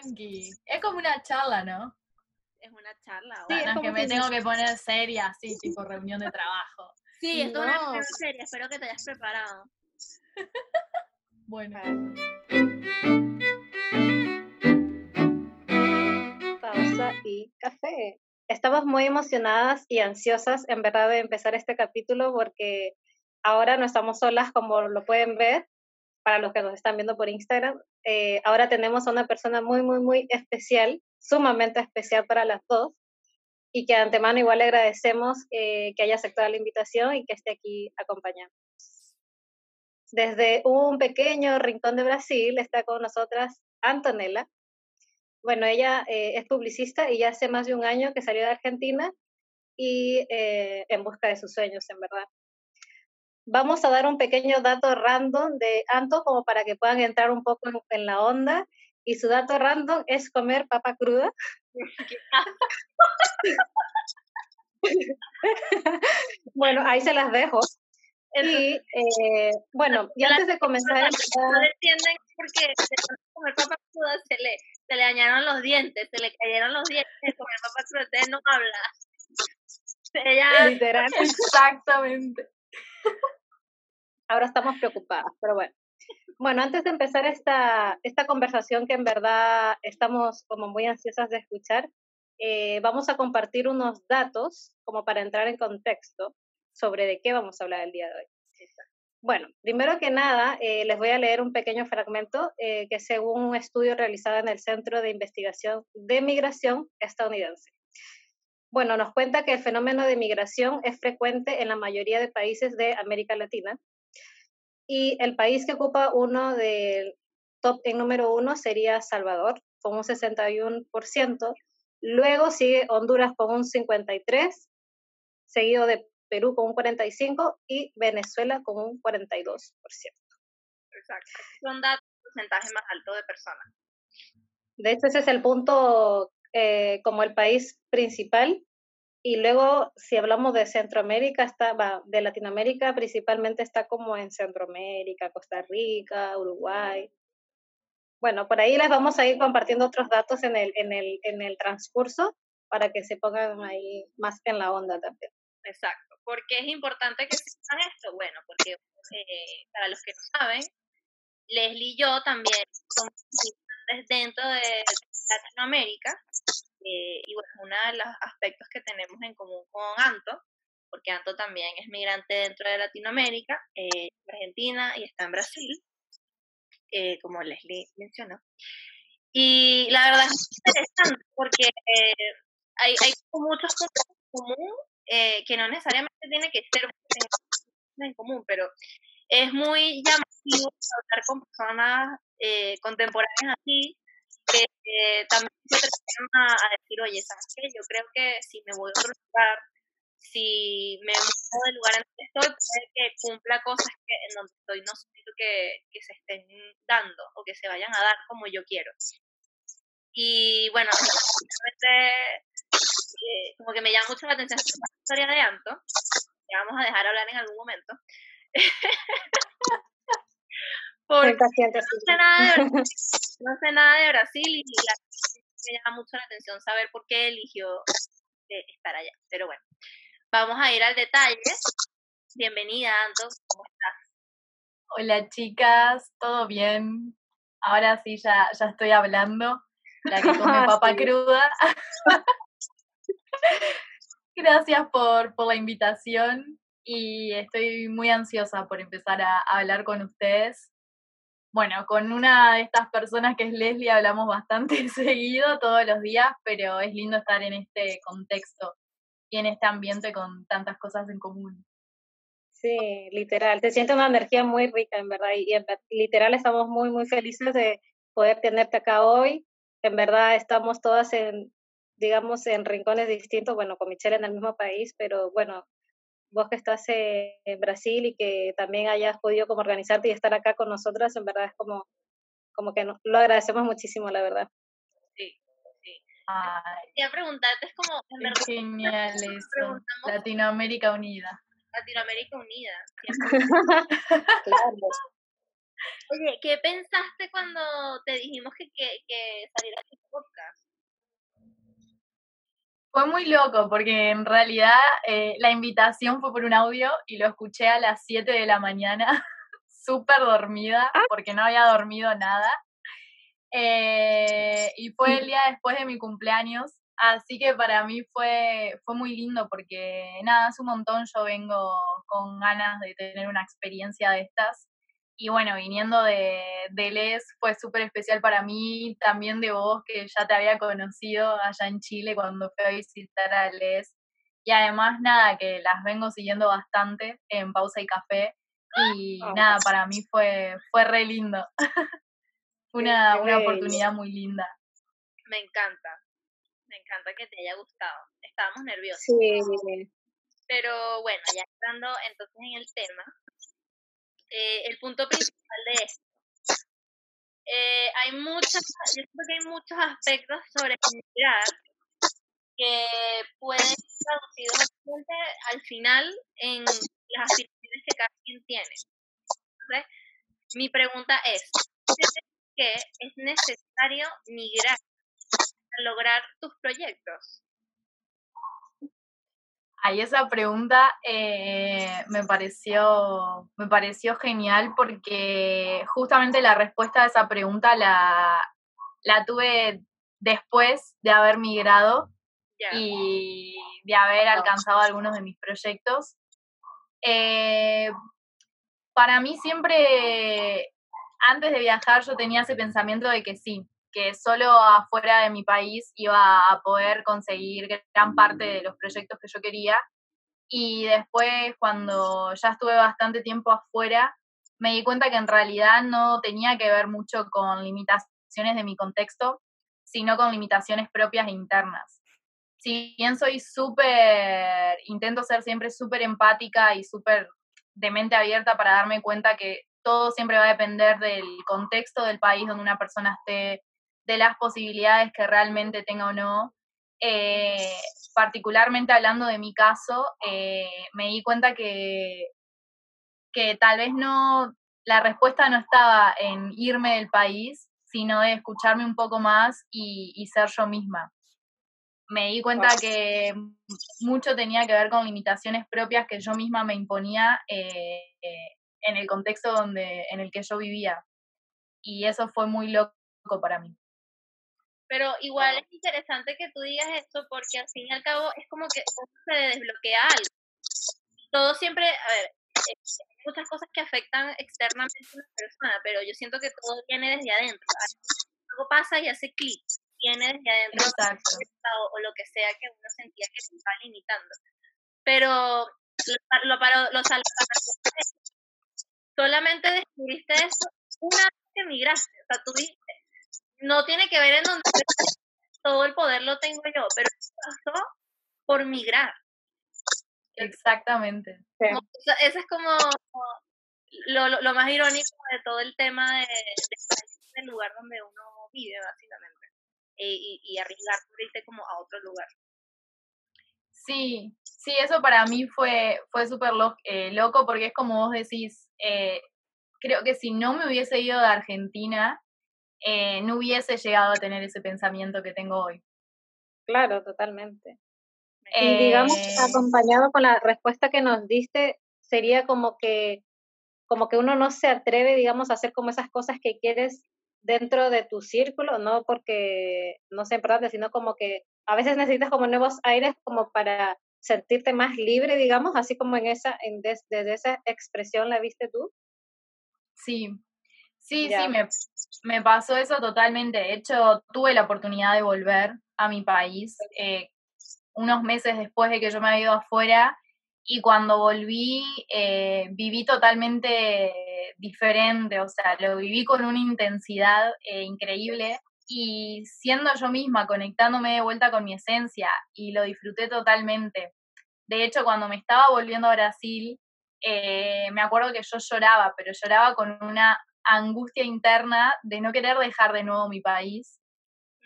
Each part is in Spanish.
tranqui. Es como una charla, ¿no? Es una charla. Sí, bueno. es que me tengo que poner seria, así, tipo reunión de trabajo. Sí, es una No. reunión seria, espero que te hayas preparado. Bueno, Pausa y café. Estamos muy emocionadas y ansiosas, en verdad, de empezar este capítulo porque ahora no estamos solas, como lo pueden ver, para los que nos están viendo por Instagram. Eh, ahora tenemos a una persona muy, muy, muy especial, sumamente especial para las dos, y que de antemano igual le agradecemos eh, que haya aceptado la invitación y que esté aquí acompañando. Desde un pequeño rincón de Brasil está con nosotras Antonella. Bueno, ella eh, es publicista y ya hace más de un año que salió de Argentina y en busca de sus sueños, en verdad. Vamos a dar un pequeño dato random de Anto como para que puedan entrar un poco en, en la onda. Y su dato random es comer papa cruda. bueno, ahí se las dejo. Y eh, bueno, y antes de comenzar, en No le entienden porque comer papa cruda se le, se le dañaron los dientes, se le cayeron los dientes de comer papa cruda, usted no habla. Ella, literal, exactamente. Ahora estamos preocupadas, pero bueno. Bueno, antes de empezar esta, esta conversación que en verdad estamos como muy ansiosas de escuchar, eh, vamos a compartir unos datos como para entrar en contexto sobre de qué vamos a hablar el día de hoy. Bueno, primero que nada, eh, les voy a leer un pequeño fragmento eh, que según un estudio realizado en el Centro de Investigación de Migración estadounidense. Bueno, nos cuenta que el fenómeno de migración es frecuente en la mayoría de países de América Latina y el país que ocupa uno del top en número uno sería Salvador, con un 61%. Luego sigue Honduras con un 53%, seguido de Perú con un 45% y Venezuela con un 42%. exacto, son datos porcentaje más alto de personas. De hecho, ese es el punto eh, como el país principal. Y luego, si hablamos de Centroamérica, está, de Latinoamérica, principalmente está como en Centroamérica, Costa Rica, Uruguay. Bueno, por ahí les vamos a ir compartiendo otros datos en el, en el, en el transcurso para que se pongan ahí más en la onda también. Exacto. ¿Por qué es importante que sepan esto? Bueno, porque eh, para los que no saben, Leslie y yo también somos dentro de Latinoamérica. Eh, y bueno, uno de los aspectos que tenemos en común con Anto, porque Anto también es migrante dentro de Latinoamérica, eh, Argentina y está en Brasil, eh, como Leslie mencionó. Y la verdad es interesante porque hay, hay muchos puntos en común que no necesariamente tiene que ser en, común, pero es muy llamativo hablar con personas contemporáneas así que eh, también se atreven a, a decir, oye, ¿sabes qué? Yo creo que si me voy a otro lugar, si me muevo del lugar en donde estoy, puede que cumpla cosas que en donde estoy no siento que, que se estén dando o que se vayan a dar como yo quiero. Y bueno, eh, como que me llama mucho la atención esta historia de Anto, que vamos a dejar hablar en algún momento. Porque no sé nada de Brasil, no sé nada de Brasil y la, me llama mucho la atención saber por qué eligió eh, estar allá. Pero bueno, vamos a ir al detalle. Bienvenida, Anto, ¿cómo estás? Hola chicas, ¿todo bien? Ahora sí ya, ya estoy hablando. La que come papa cruda. Gracias por, por la invitación y estoy muy ansiosa por empezar a, a hablar con ustedes. Bueno, con una de estas personas que es Leslie hablamos bastante seguido, todos los días, pero es lindo estar en este contexto y en este ambiente con tantas cosas en común. Sí, literal. Se siente una energía muy rica, en verdad. Y literal estamos muy, muy felices de poder tenerte acá hoy. En verdad estamos todas en, digamos, en rincones distintos. Bueno, con Michelle en el mismo país, pero bueno, vos que estás en Brasil y que también hayas podido como organizarte y estar acá con nosotras, en verdad es como, como que no- lo agradecemos muchísimo, la verdad. Sí, sí. Ay, Quería preguntarte, es como, en qué verdad, genial eso. preguntamos Latinoamérica unida. Latinoamérica Unida. Claro. Oye, ¿qué pensaste cuando te dijimos que, que, que salieras tu podcast? Fue muy loco porque en realidad eh, la invitación fue por un audio y lo escuché a las 7 de la mañana, súper dormida Ah. porque no había dormido nada. Eh, y fue el día después de mi cumpleaños, así que para mí fue, fue muy lindo porque nada, hace un montón yo vengo con ganas de tener una experiencia de estas. Y bueno, viniendo de, de Les fue súper especial para mí, también de vos, que ya te había conocido allá en Chile cuando fui a visitar a Les. Y además, nada, que las vengo siguiendo bastante en Pausa y Café. Y Oh. nada, para mí fue, fue re lindo. Una, una oportunidad muy linda. Me encanta. Me encanta que te haya gustado. Estábamos nerviosos. Sí, Pero bueno, ya entrando entonces en el tema, eh, el punto principal de esto. Eh, hay muchas, yo creo que hay muchos aspectos sobre emigrar que pueden ser traducidos al final en las aspiraciones que cada quien tiene. Entonces, mi pregunta es, ¿crees que es necesario migrar para lograr tus proyectos? Ahí esa pregunta eh, me, pareció, me pareció genial porque justamente la respuesta a esa pregunta la, la tuve después de haber migrado y de haber alcanzado algunos de mis proyectos. Eh, para mí siempre, antes de viajar, yo tenía ese pensamiento de que sí, que solo afuera de mi país iba a poder conseguir gran parte de los proyectos que yo quería. Y después, cuando ya estuve bastante tiempo afuera, me di cuenta que en realidad no tenía que ver mucho con limitaciones de mi contexto, sino con limitaciones propias e internas. Si bien soy súper, intento ser siempre súper empática y súper de mente abierta para darme cuenta que todo siempre va a depender del contexto del país donde una persona esté, de las posibilidades que realmente tenga o no. Eh, particularmente hablando de mi caso, eh, me di cuenta que, que tal vez no, la respuesta no estaba en irme del país, sino de escucharme un poco más y, y ser yo misma. Me di cuenta Wow. que mucho tenía que ver con limitaciones propias que yo misma me imponía eh, eh, en el contexto donde, en el que yo vivía. Y eso fue muy loco para mí. Pero igual es interesante que tú digas esto porque al fin y al cabo es como que se desbloquea algo. Todo siempre, a ver, eh, hay muchas cosas que afectan externamente a una persona, pero yo siento que todo viene desde adentro. Algo pasa y hace clic, viene desde adentro o, o lo que sea que uno sentía que se estaba limitando. Pero lo, para, lo, para- solamente descubriste eso una vez que migraste. O sea, tú dijiste, no tiene que ver en donde todo el poder lo tengo yo, pero eso pasó por migrar. Exactamente. sí. Eso es como lo, lo, lo más irónico de todo el tema de, de- del lugar donde uno vive, básicamente. E- y, y arriesgar por irte como a otro lugar. Sí, sí, eso para mí fue, fue súper lo- eh, loco porque es como vos decís, eh, creo que si no me hubiese ido de Argentina, eh, no hubiese llegado a tener ese pensamiento que tengo hoy. Claro, totalmente. Eh, Y digamos, acompañado con la respuesta que nos diste, sería como que, como que uno no se atreve, digamos, a hacer como esas cosas que quieres dentro de tu círculo, no porque no sea importante, sino como que a veces necesitas como nuevos aires como para sentirte más libre, digamos, así como en esa, en desde esa expresión la viste tú. Sí, sí, sí, me, me pasó eso totalmente. De hecho, tuve la oportunidad de volver a mi país eh, unos meses después de que yo me había ido afuera y cuando volví eh, viví totalmente diferente, o sea, lo viví con una intensidad eh, increíble y siendo yo misma, conectándome de vuelta con mi esencia y lo disfruté totalmente. De hecho, cuando me estaba volviendo a Brasil, eh, me acuerdo que yo lloraba, pero lloraba con una angustia interna de no querer dejar de nuevo mi país,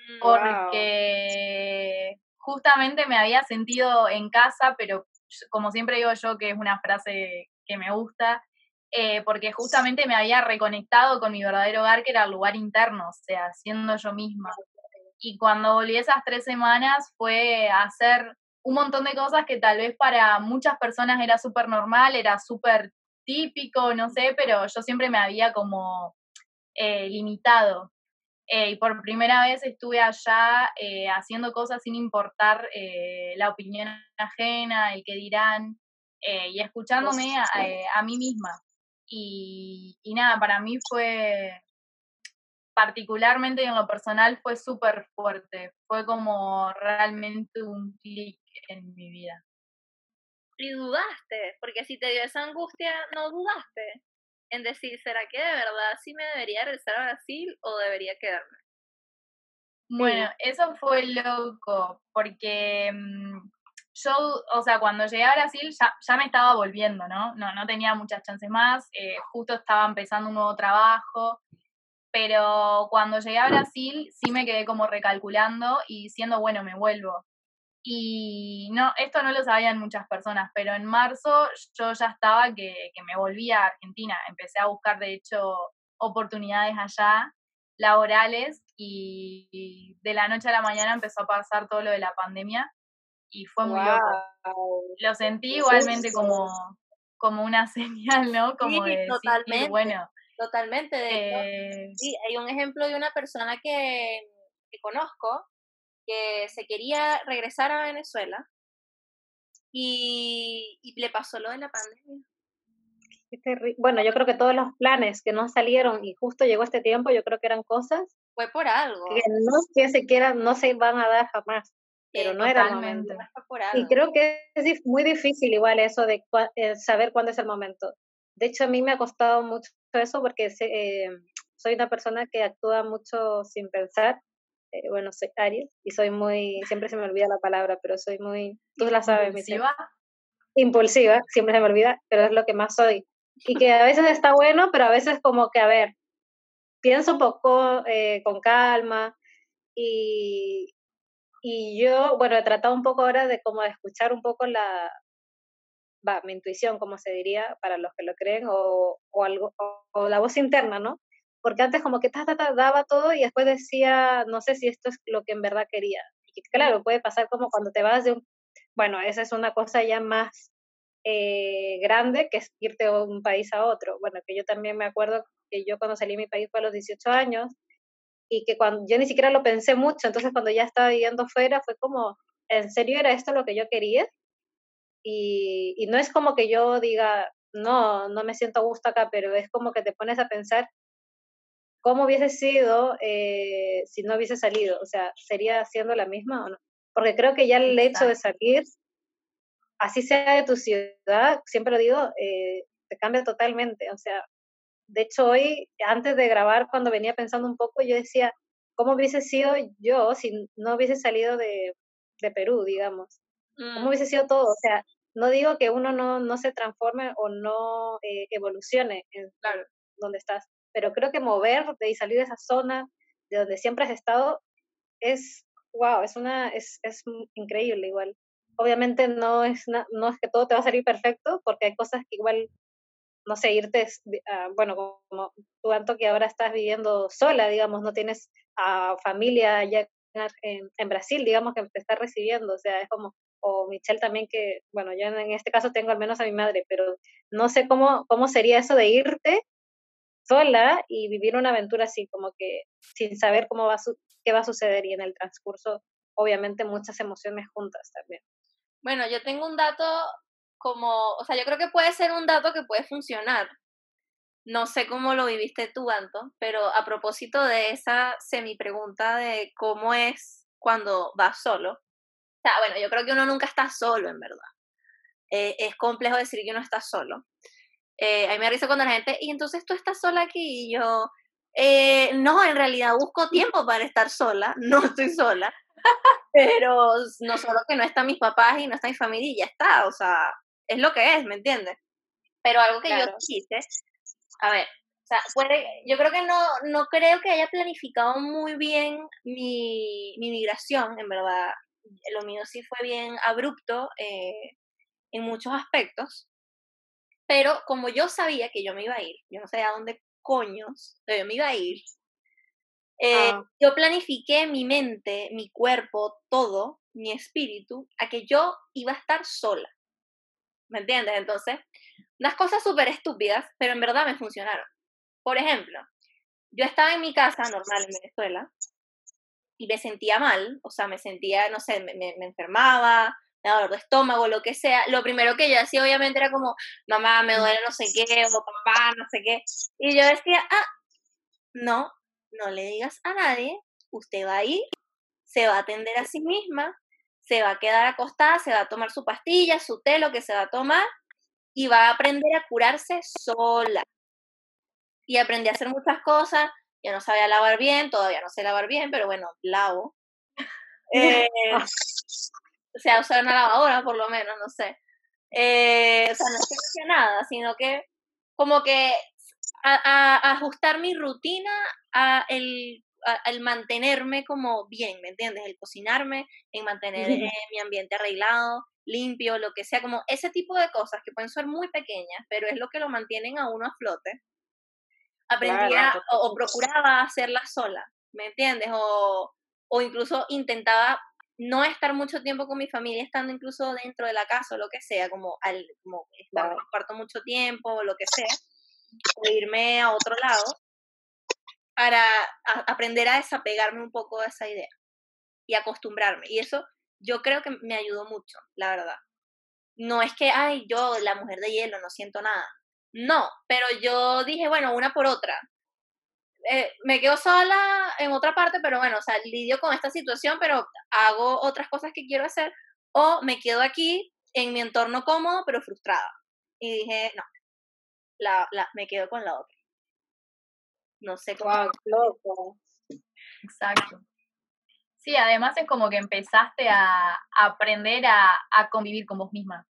Mm, porque justamente me había sentido en casa, pero como siempre digo yo, que es una frase que me gusta, eh, porque justamente me había reconectado con mi verdadero hogar, que era el lugar interno, o sea, siendo yo misma. Y cuando volví esas tres semanas fue hacer un montón de cosas que tal vez para muchas personas era súper normal, era súper típico, no sé, pero yo siempre me había como eh, limitado. Eh, y por primera vez estuve allá eh, haciendo cosas sin importar la opinión ajena, el que dirán, y escuchándome a, mí misma. Y, y, nada, para mí fue, particularmente en lo personal, fue súper fuerte. Fue como realmente un clic en mi vida. Y dudaste, porque si te dio esa angustia, no dudaste en decir, ¿será que de verdad sí me debería regresar a Brasil o debería quedarme? Bueno, eso fue loco, porque mm, yo, o sea, cuando llegué a Brasil ya, me estaba volviendo, ¿no? No, no tenía muchas chances más, eh, justo estaba empezando un nuevo trabajo, pero cuando llegué a Brasil sí me quedé como recalculando y diciendo, bueno, me vuelvo. Y no, esto no lo sabían muchas personas, pero en marzo yo ya estaba que, que me volvía a Argentina. Empecé a buscar, de hecho, oportunidades allá, laborales, y de la noche a la mañana empezó a pasar todo lo de la pandemia y fue muy loco. Lo sentí igualmente como, como una señal, ¿no? Como sí, de totalmente, bueno. Totalmente. De eh, sí, hay un ejemplo de una persona que, que conozco que se quería regresar a Venezuela y, le pasó lo de la pandemia. Bueno, yo creo que todos los planes que no salieron y justo llegó este tiempo, yo creo que eran cosas fue por algo que no que se quieran, no se van a dar jamás, pero no era el momento. Y creo que es muy difícil igual eso de eh, saber cuándo es el momento. De hecho, a mí me ha costado mucho eso porque eh, soy una persona que actúa mucho sin pensar eh, bueno, soy Aries y soy muy, siempre se me olvida la palabra, pero soy muy, tú la sabes, impulsiva. Impulsiva, siempre se me olvida, pero es lo que más soy. Y que a veces está bueno, pero a veces como que, a ver, pienso un poco eh, con calma y, y yo, bueno, he tratado un poco ahora de como de escuchar un poco la, va, mi intuición, como se diría, para los que lo creen, o, o algo, o la voz interna, ¿no? Porque antes como que ta, daba todo y después decía, no sé si esto es lo que en verdad quería. Y claro, puede pasar como cuando te vas de un, bueno, esa es una cosa ya más eh, grande que es irte de un país a otro. Bueno, que yo también me acuerdo que yo cuando salí de mi país fue a los 18 años y que cuando yo ni siquiera lo pensé mucho, entonces cuando ya estaba viviendo fuera fue como, ¿en serio era esto lo que yo quería? Y, y no es como que yo diga, no, no me siento a gusto acá, pero es como que te pones a pensar ¿cómo hubiese sido eh, si no hubiese salido? O sea, ¿sería siendo la misma o no? Porque creo que ya el hecho de salir, así sea de tu ciudad, siempre lo digo, eh, te cambia totalmente. O sea, de hecho hoy, antes de grabar, cuando venía pensando un poco, yo decía, ¿cómo hubiese sido yo si no hubiese salido de, de Perú, digamos? ¿Cómo mm. hubiese sido todo? O sea, no digo que uno no, no se transforme o no eh, evolucione en claro. donde estás, pero creo que moverte y salir de esa zona de donde siempre has estado es, wow, es, una, es, es increíble igual. Obviamente no es, no es que todo te va a salir perfecto, porque hay cosas que igual, no sé, irte, uh, bueno, como tú, que ahora estás viviendo sola, digamos, no tienes a familia allá en, en, Brasil, digamos, que te está recibiendo, o sea, es como, o Michelle también que, bueno, yo en este caso tengo al menos a mi madre, pero no sé cómo, cómo sería eso de irte sola y vivir una aventura así, como que sin saber cómo va qué va a suceder y en el transcurso, obviamente, muchas emociones juntas también. Bueno, yo tengo un dato como, o sea, yo creo que puede ser un dato que puede funcionar. No sé cómo lo viviste tú, Anto, pero a propósito de esa semi pregunta de cómo es cuando vas solo. O sea, bueno, yo creo que uno nunca está solo, en verdad. Eh, es complejo decir que uno está solo. Eh, a mí me risa cuando la gente, y entonces tú estás sola aquí, y yo, eh, no, en realidad busco tiempo para estar sola, no estoy sola, pero no solo que no están mis papás y no está mi familia y ya está, o sea, es lo que es, ¿me entiendes? Pero algo que yo quise, a ver, o sea, puede, yo creo que no, no creo que haya planificado muy bien mi, mi migración, en verdad, lo mío sí fue bien abrupto eh, en muchos aspectos, Pero como yo sabía que yo me iba a ir, yo no sabía a dónde coños, pero yo me iba a ir, eh, Ah. yo planifiqué mi mente, mi cuerpo, todo, mi espíritu, a que yo iba a estar sola. ¿Me entiendes? Entonces, unas cosas súper estúpidas, pero en verdad me funcionaron. Por ejemplo, yo estaba en mi casa normal en Venezuela y me sentía mal, o sea, me sentía, no sé, me, enfermaba, me daba dolor de estómago, lo que sea. Lo primero que yo hacía obviamente era como, mamá, me duele no sé qué, o papá, no sé qué. Y yo decía, ah, no, no le digas a nadie, usted va a ir, se va a atender a sí misma, se va a quedar acostada, se va a tomar su pastilla, su té, lo que se va a tomar, y va a aprender a curarse sola. Y aprendí a hacer muchas cosas, yo no sabía lavar bien, todavía no sé lavar bien, pero bueno, lavo. Eh, o sea, usar una lavadora por lo menos, no sé. Eh, o sea, no es que no hacía nada, sino que como que a, ajustar mi rutina a el, a- mantenerme como bien, ¿me entiendes? El cocinarme, en mantener eh, mi ambiente arreglado, limpio, lo que sea, como ese tipo de cosas que pueden ser muy pequeñas, pero es lo que lo mantienen a uno a flote. Aprendí Claro, a- o, o procuraba hacerla sola, ¿me entiendes? O, o incluso intentaba no estar mucho tiempo con mi familia, estando incluso dentro de la casa o lo que sea, como, al, como estar en cuarto mucho tiempo o lo que sea, o irme a otro lado para a- aprender a desapegarme un poco de esa idea y acostumbrarme. Y eso yo creo que me ayudó mucho, la verdad. No es que, ay, yo, la mujer de hielo, no siento nada. No, pero yo dije, bueno, una por otra. Eh, me quedo sola en otra parte, pero bueno, o sea, lidio con esta situación, pero hago otras cosas que quiero hacer, o me quedo aquí en mi entorno cómodo, pero frustrada. Y dije, no, la, la, me quedo con la otra. No sé cómo. Loco. Exacto. Sí, además es como que empezaste a, a aprender a, a convivir con vos misma.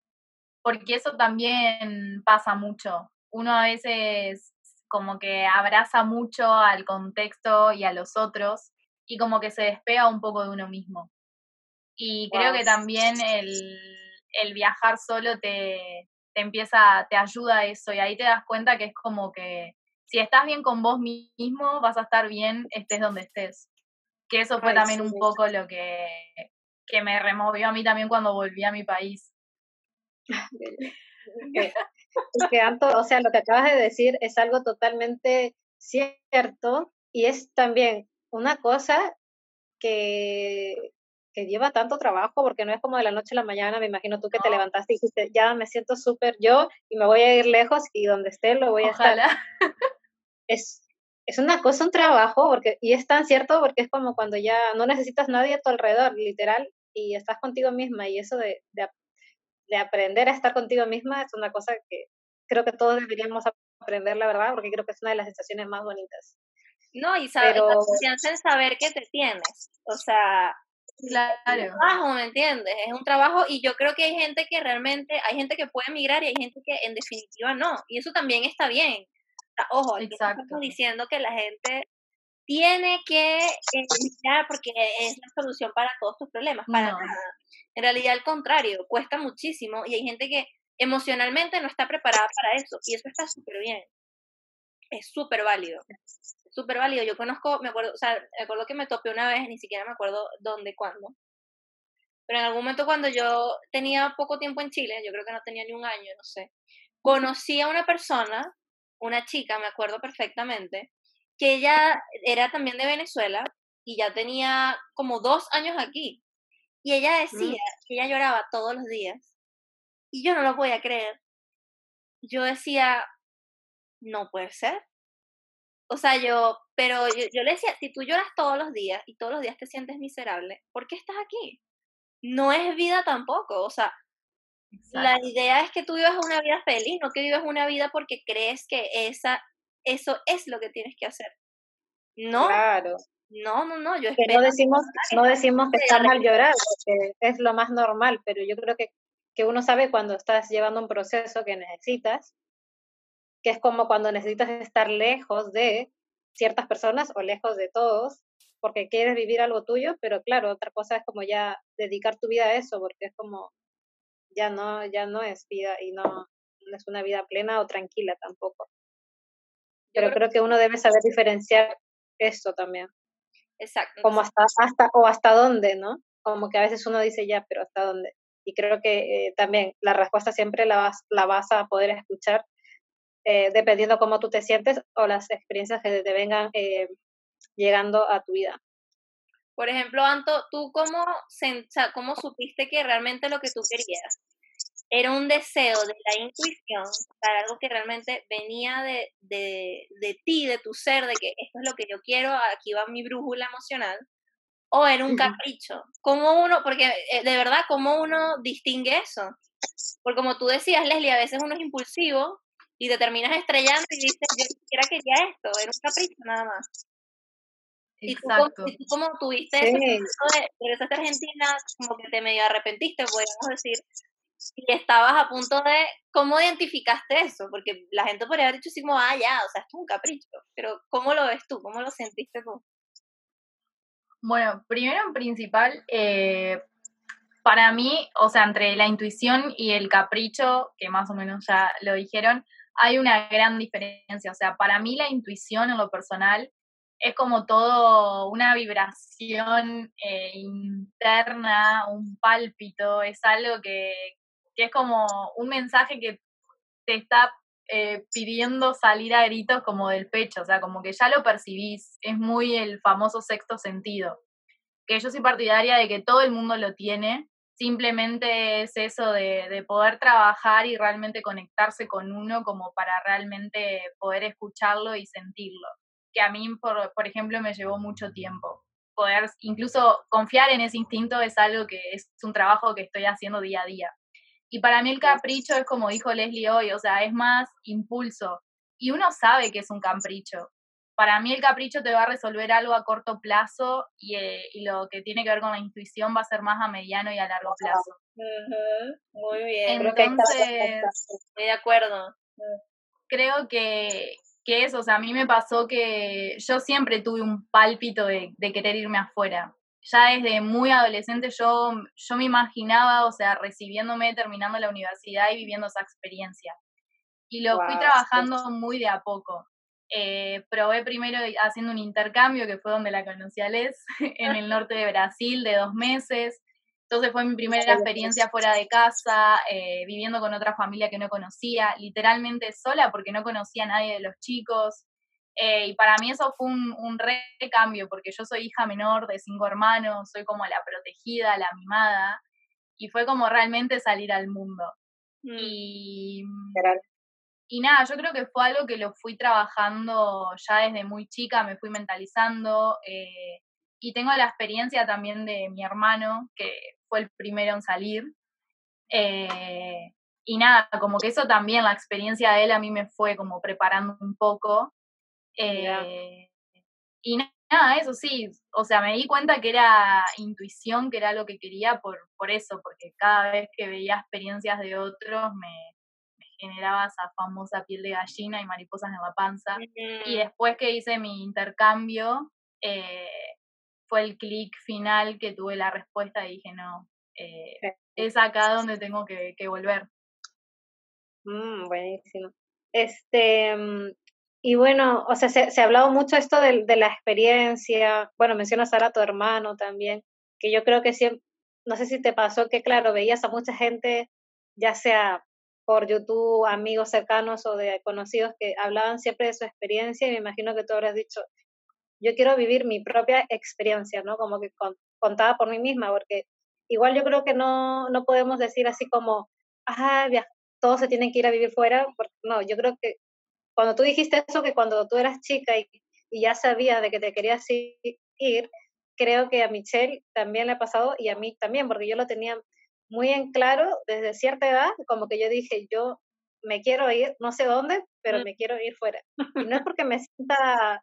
Porque eso también pasa mucho. Uno a veces como que abraza mucho al contexto y a los otros y como que se despega un poco de uno mismo. Y creo que también el, el viajar solo te, te empieza, te ayuda a eso y ahí te das cuenta que es como que si estás bien con vos mismo, vas a estar bien estés donde estés. Que eso fue Ay, también un poco lo que, que me removió a mí también cuando volví a mi país. es que Anto, o sea, lo que acabas de decir es algo totalmente cierto y es también una cosa que, que lleva tanto trabajo porque no es como de la noche a la mañana, me imagino tú que te No. levantaste y dijiste, ya me siento súper yo y me voy a ir lejos y donde esté lo voy a estar. Ojalá. Es, es una cosa, un trabajo, porque, y es tan cierto porque es como cuando ya no necesitas nadie a tu alrededor, literal, y estás contigo misma y eso de, de, de aprender a estar contigo misma es una cosa que creo que todos deberíamos aprender, la verdad, porque creo que es una de las sensaciones más bonitas. No, y saber, Pero- la confianza en saber que te tienes. O sea, es un Claro. trabajo, ¿me entiendes? Es un trabajo y yo creo que hay gente que realmente, hay gente que puede emigrar y hay gente que en definitiva no. Y eso también está bien. O sea, ojo, aquí no Exacto. estamos diciendo que la gente tiene que emigrar porque es la solución para todos tus problemas, para No. nada. En realidad, al contrario, cuesta muchísimo y hay gente que emocionalmente no está preparada para eso y eso está súper bien. Es súper válido. Súper válido. Yo conozco, me acuerdo, o sea, me acuerdo que me topé una vez, ni siquiera me acuerdo dónde, cuándo. Pero en algún momento cuando yo tenía poco tiempo en Chile, yo creo que no tenía ni un año, no sé, conocí a una persona, una chica, me acuerdo perfectamente, que ella era también de Venezuela y ya tenía como dos años aquí. Y ella decía que ella lloraba todos los días. Y yo no lo podía creer. Yo decía, no puede ser. O sea, yo, pero yo, yo le decía, si tú lloras todos los días y todos los días te sientes miserable, ¿por qué estás aquí? No es vida tampoco. O sea, la idea es que tú vivas una vida feliz, no que vivas una vida porque crees que esa, eso es lo que tienes que hacer. No, Claro, no, no, no, yo que espero no decimos, no decimos que está mal llorar, porque es lo más normal, pero yo creo que, que uno sabe cuando estás llevando un proceso que necesitas, que es como cuando necesitas estar lejos de ciertas personas o lejos de todos, porque quieres vivir algo tuyo, pero claro, otra cosa es como ya dedicar tu vida a eso, porque es como, ya no, ya no es vida y no, no es una vida plena o tranquila tampoco. Pero creo, que uno debe saber diferenciar esto también. Exacto. Como hasta, hasta, o hasta dónde, ¿no? Como que a veces uno dice ya, pero hasta dónde. Y creo que eh, también la respuesta siempre la vas, la vas a poder escuchar eh, dependiendo cómo tú te sientes o las experiencias que te vengan eh, llegando a tu vida. Por ejemplo, Anto, ¿tú cómo, cómo supiste que realmente lo que tú querías era un deseo de la intuición para algo que realmente venía de, de, de, ti, de tu ser, de que esto es lo que yo quiero, aquí va mi brújula emocional, o era un capricho? ¿Cómo uno, porque eh, de verdad, cómo uno distingue eso? Porque como tú decías, Leslie, a veces uno es impulsivo y te terminas estrellando y dices, yo siquiera quería esto, era un capricho nada más. Exacto. Y tú, como tuviste sí. eso de regresaste a Argentina, como que te medio arrepentiste, podríamos decir, y estabas a punto de, ¿cómo identificaste eso? Porque la gente podría haber dicho así como, ah, ya, o sea, esto es un capricho, pero ¿cómo lo ves tú? ¿Cómo lo sentiste tú? Bueno, primero en principal, eh, para mí, o sea, entre la intuición y el capricho, que más o menos ya lo dijeron, hay una gran diferencia. O sea, para mí la intuición en lo personal es como todo una vibración eh, interna, un pálpito, es algo que, es como un mensaje que te está eh, pidiendo salir a gritos como del pecho, o sea, como que ya lo percibís, es muy el famoso sexto sentido, que yo soy partidaria de que todo el mundo lo tiene, simplemente es eso de, poder trabajar y realmente conectarse con uno como para realmente poder escucharlo y sentirlo, que a mí, por ejemplo, me llevó mucho tiempo. Poder incluso confiar en ese instinto es algo que es un trabajo que estoy haciendo día a día. Y para mí el capricho es como dijo Leslie hoy, o sea, es más impulso. Y uno sabe que es un capricho, para mí el capricho te va a resolver algo a corto plazo eh, y, lo que tiene que ver con la intuición va a ser más a mediano y a largo plazo. Muy bien. Entonces, estoy de acuerdo. Creo que, que eso, o sea, a mí me pasó que yo siempre tuve un pálpito de, querer irme afuera. Ya desde muy adolescente yo, yo me imaginaba, o sea, recibiéndome, terminando la universidad y viviendo esa experiencia. Y lo fui trabajando muy de a poco. Eh, probé primero haciendo un intercambio, que fue donde la conocí a Les, en el norte de Brasil, de dos meses. Entonces fue mi primera experiencia fuera de casa, eh, viviendo con otra familia que no conocía, literalmente sola porque no conocía a nadie de los chicos. Eh, y para mí eso fue un, un recambio, porque yo soy hija menor de cinco hermanos, soy como la protegida, la mimada, y fue como realmente salir al mundo. Mm. Y, y nada, yo creo que fue algo que lo fui trabajando ya desde muy chica, me fui mentalizando eh, y tengo la experiencia también de mi hermano, que fue el primero en salir. Eh, y nada, como que eso también, la experiencia de él a mí me fue como preparando un poco. Eh, y nada, eso sí, o sea, me di cuenta que era intuición, que era lo que quería por, por eso, porque cada vez que veía experiencias de otros me, generaba esa famosa piel de gallina y mariposas en la panza. Y después que hice mi intercambio, eh, fue el clic final que tuve la respuesta y dije, no, eh, es acá donde tengo que, volver. Mm, buenísimo. Este, mm, y bueno, o sea, se, ha hablado mucho esto de, de, la experiencia, bueno, mencionas ahora a tu hermano también, que yo creo que siempre, no sé si te pasó que, claro, veías a mucha gente, ya sea por YouTube, amigos cercanos o de conocidos que hablaban siempre de su experiencia y me imagino que tú habrás dicho, yo quiero vivir mi propia experiencia, ¿no? Como que contada por mí misma, porque igual yo creo que no, no podemos decir así como, ah, todos se tienen que ir a vivir fuera, porque no, yo creo que cuando tú dijiste eso, que cuando tú eras chica y, y ya sabías de que te querías ir, creo que a Michelle también le ha pasado y a mí también, porque yo lo tenía muy en claro desde cierta edad, como que yo dije, yo me quiero ir, no sé dónde, pero me quiero ir fuera. Y no es porque me sienta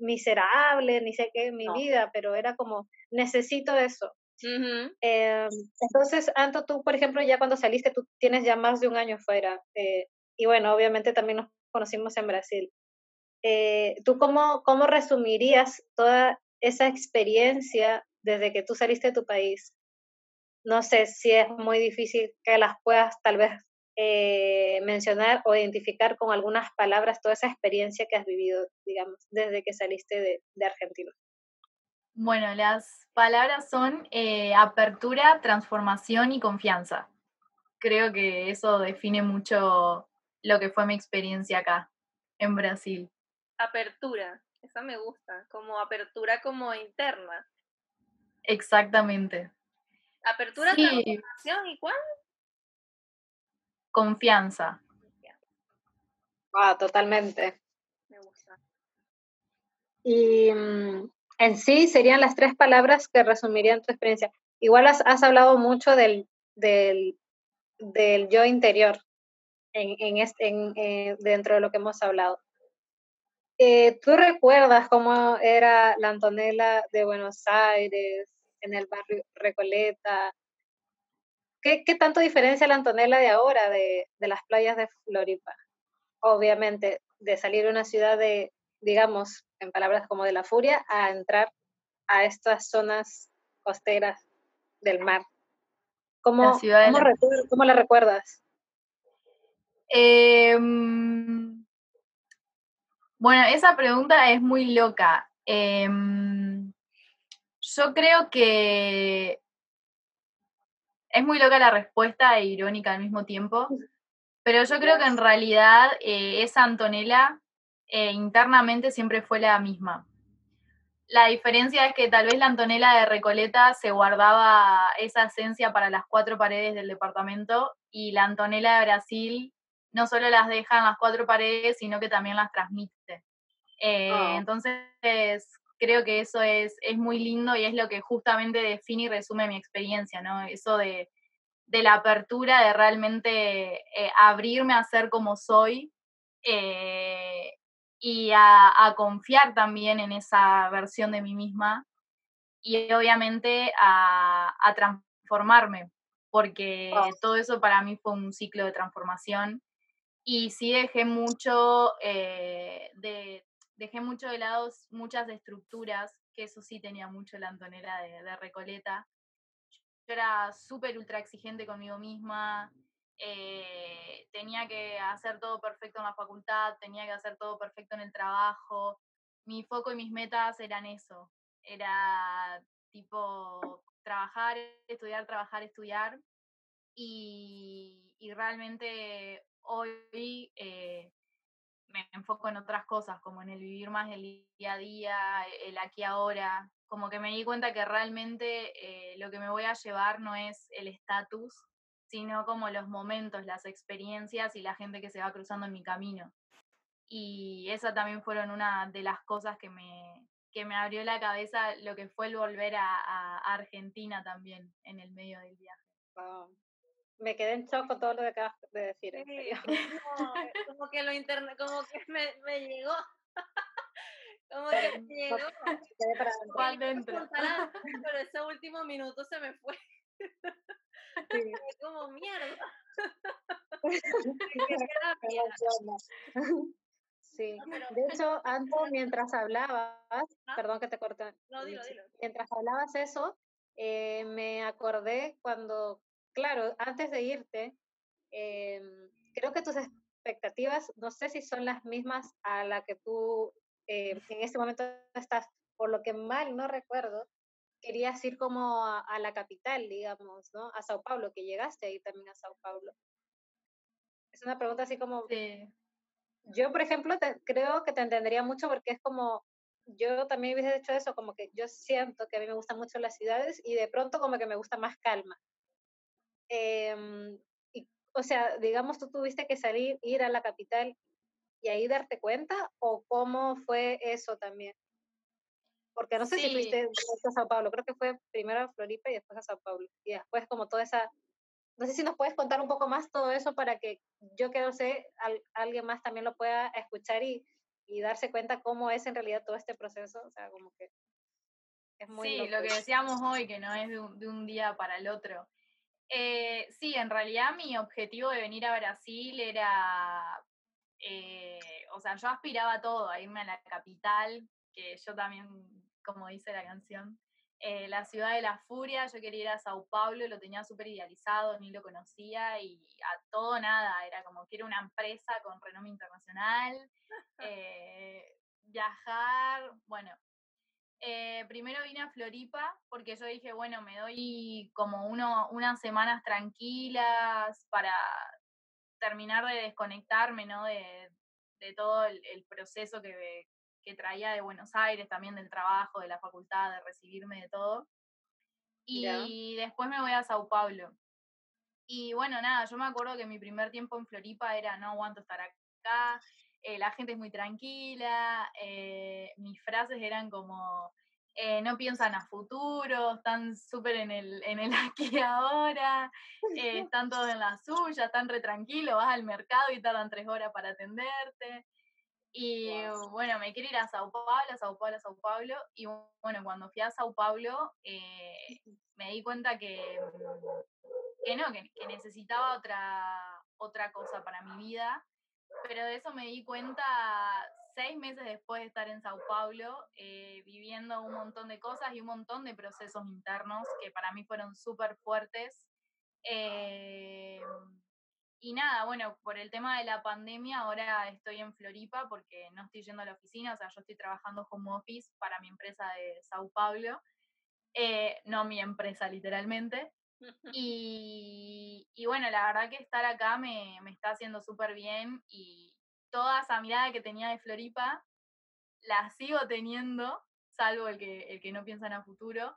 miserable, ni sé qué en mi vida, pero era como, necesito eso. Em, entonces, Anto, tú, por ejemplo, ya cuando saliste, tú tienes ya más de un año fuera. Eh, y bueno, obviamente también nos conocimos en Brasil. Eh, ¿Tú cómo, cómo resumirías toda esa experiencia desde que tú saliste de tu país no sé si es muy difícil que las puedas tal vez eh, mencionar o identificar con algunas palabras toda esa experiencia que has vivido, digamos, desde que saliste de, de Argentina. Bueno, las palabras son eh, apertura, transformación y confianza. Creo que eso define mucho lo que fue mi experiencia acá, en Brasil. Apertura, esa me gusta, como apertura como interna. Exactamente. Apertura, transformación y cuál? Confianza. Ah, totalmente. Me gusta. Y mm, en sí serían las tres palabras que resumirían tu experiencia. Igual has, has hablado mucho del, del, del, yo interior en, en, este, en eh, dentro de lo que hemos hablado. Eh, ¿Tú recuerdas cómo era la Antonella de Buenos Aires, en el barrio Recoleta? ¿Qué, qué tanto diferencia la Antonella de ahora de, de las playas de Floripa? Obviamente, de salir de una ciudad de, digamos, en palabras como de la furia, a entrar a estas zonas costeras del mar. ¿Cómo, la, ¿cómo, la... ¿cómo la recuerdas? Eh, bueno, esa pregunta es muy loca. Eh, yo creo que es muy loca la respuesta e irónica al mismo tiempo, pero yo creo que en realidad eh, esa Antonella eh, internamente siempre fue la misma. La diferencia es que tal vez la Antonella de Recoleta se guardaba esa esencia para las cuatro paredes del departamento y la Antonella de Brasil no solo las deja en las cuatro paredes, sino que también las transmite. Eh, oh. Entonces, creo que eso es, es muy lindo y es lo que justamente define y resume mi experiencia, ¿no? Eso de, de la apertura, de realmente eh, abrirme a ser como soy eh, y a, a, confiar también en esa versión de mí misma y obviamente a, a transformarme, porque oh. todo eso para mí fue un ciclo de transformación y sí dejé mucho eh, de dejé mucho de lado muchas estructuras, que eso sí tenía mucho la Antonella de, de Recoleta. Yo era súper ultra exigente conmigo misma, eh, tenía que hacer todo perfecto en la facultad, tenía que hacer todo perfecto en el trabajo. Mi foco y mis metas eran eso. Era tipo trabajar, estudiar, trabajar, estudiar. Y, y realmente hoy eh, me enfoco en otras cosas, como en el vivir más el día a día, el aquí ahora, como que me di cuenta que realmente eh, lo que me voy a llevar no es el estatus, sino como los momentos, las experiencias y la gente que se va cruzando en mi camino. Y esa también fueron una de las cosas que me, que me abrió la cabeza lo que fue el volver a, a Argentina también en el medio del viaje. Wow me quedé en shock con todo lo que acabas de decir. Sí, como, como, que lo internet, como que me, me llegó. como que me llegó. Para adentro. Pero ese último minuto se me fue. Sí. como mierda. Sí, de hecho, antes mientras hablabas, ¿Ah? perdón que te corté, no, dilo, dilo. mientras hablabas eso, eh, me acordé cuando claro, antes de irte, eh, creo que tus expectativas, no sé si son las mismas a la que tú eh, en este momento estás, por lo que mal no recuerdo, querías ir como a, a, la capital, digamos, ¿no? A Sao Paulo, que llegaste ahí también a Sao Paulo. Es una pregunta así como... Sí. Yo, por ejemplo, te, creo que te entendería mucho porque es como, yo también hubiese hecho eso, como que yo siento que a mí me gustan mucho las ciudades y de pronto como que me gusta más calma. Eh, y, o sea, digamos, tú tuviste que salir, ir a la capital y ahí darte cuenta, o cómo fue eso también. Porque no sé sí. si fuiste a Sao Paulo, creo que fue primero a Floripa y después a Sao Paulo. Y después como toda esa, no sé si nos puedes contar un poco más todo eso para que yo que no sé, al, alguien más también lo pueda escuchar y, y darse cuenta cómo es en realidad todo este proceso. O sea, como que es muy... Sí, lo que decíamos hoy, que no es de un, de un día para el otro. Eh, sí, en realidad mi objetivo de venir a Brasil era, eh, o sea, yo aspiraba a todo, a irme a la capital, que yo también, como dice la canción, eh, la ciudad de la furia, yo quería ir a Sao Paulo, lo tenía súper idealizado, ni lo conocía y a todo nada, era como quiero una empresa con renombre internacional, eh, viajar, bueno. Eh, primero vine a Floripa porque yo dije, bueno, me doy como uno, unas semanas tranquilas para terminar de desconectarme, ¿no? De, todo el, proceso que, que traía de Buenos Aires, también del trabajo, de la facultad, de recibirme de todo. Y después me voy a Sao Paulo. Y bueno, nada, yo me acuerdo que mi primer tiempo en Floripa era no aguanto estar acá, eh, la gente es muy tranquila, eh, mis frases eran como, eh, no piensan a futuro, están súper en el, en el aquí y ahora, están todos en la suya, están re tranquilos, vas al mercado y tardan tres horas para atenderte. Y bueno, me quiero ir a Sao Paulo, a Sao Paulo, a Sao Paulo. Y bueno, cuando fui a Sao Paulo, me di cuenta que, que no, que, necesitaba otra, otra cosa para mi vida. Pero de eso me di cuenta seis meses después de estar en Sao Paulo, eh, viviendo un montón de cosas y un montón de procesos internos que para mí fueron súper fuertes. Eh, y nada, bueno, por el tema de la pandemia ahora estoy en Floripa porque no estoy yendo a la oficina, o sea, yo estoy trabajando home office para mi empresa de Sao Paulo, eh, no mi empresa literalmente. Y, y, bueno, la verdad que estar acá me, me está haciendo súper bien y toda esa mirada que tenía de Floripa la sigo teniendo, salvo el que, el que no piensa en el futuro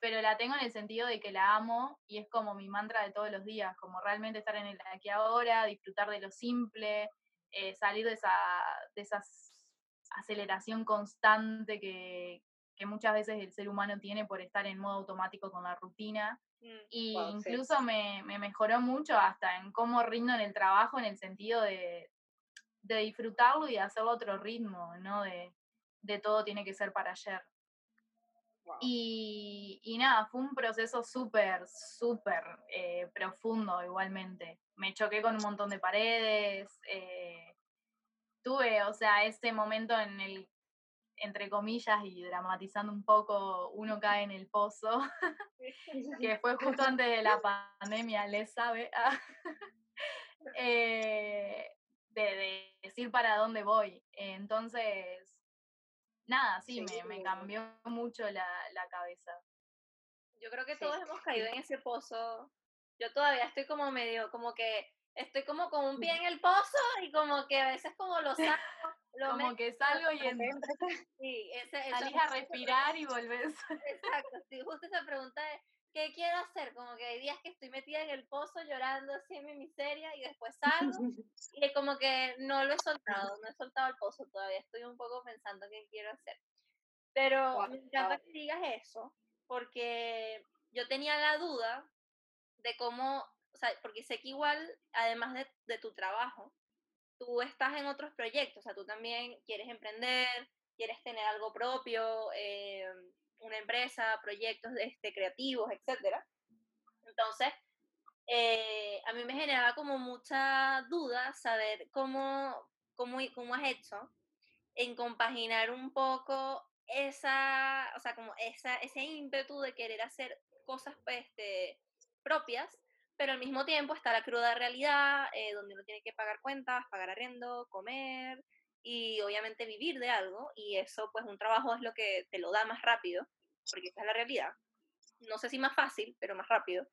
pero la tengo en el sentido de que la amo y es como mi mantra de todos los días, como realmente estar en el aquí ahora, disfrutar de lo simple, eh, salir de esa, de esa aceleración constante que, que, muchas veces el ser humano tiene por estar en modo automático con la rutina. Mm, y incluso me, me, mejoró mucho hasta en cómo rindo en el trabajo, en el sentido de, de disfrutarlo y de hacerlo a otro ritmo, ¿no? De, de todo tiene que ser para ayer. Y, nada, fue un proceso súper, súper eh, profundo igualmente. Me choqué con un montón de paredes. Eh, tuve, o sea, ese momento en el, entre comillas, y dramatizando un poco, uno cae en el pozo, que fue justo antes de la pandemia, les sabe, eh, de, de decir para dónde voy. Entonces, nada, sí, me, me, cambió mucho la, la, cabeza. Yo creo que todos hemos caído en ese pozo. Yo todavía estoy como medio, como que estoy como con un pie en el pozo y como que a veces como lo saco. Lo como que salgo y en... sí, ese, salís a respirar y volvés. Exacto, sí, justo esa pregunta es, ¿qué quiero hacer? Como que hay días que estoy metida en el pozo llorando así en mi miseria y después salgo y como que no lo he soltado, no he soltado el pozo todavía, estoy un poco pensando qué quiero hacer. Pero me encanta que digas eso, porque yo tenía la duda de cómo, o sea, porque sé que igual, además de, de tu trabajo, tú estás en otros proyectos, o sea, tú también quieres emprender, quieres tener algo propio, eh, una empresa, proyectos este, creativos, etc. Entonces, eh, a mí me generaba como mucha duda saber cómo, cómo, cómo has hecho en compaginar un poco esa, o sea, como esa, ese ímpetu de querer hacer cosas este, propias, pero al mismo tiempo está la cruda realidad, eh, donde uno tiene que pagar cuentas, pagar arriendo, comer, y obviamente vivir de algo y eso pues un trabajo es lo que te lo da más rápido, porque esa es la realidad. No sé si más fácil, pero más rápido.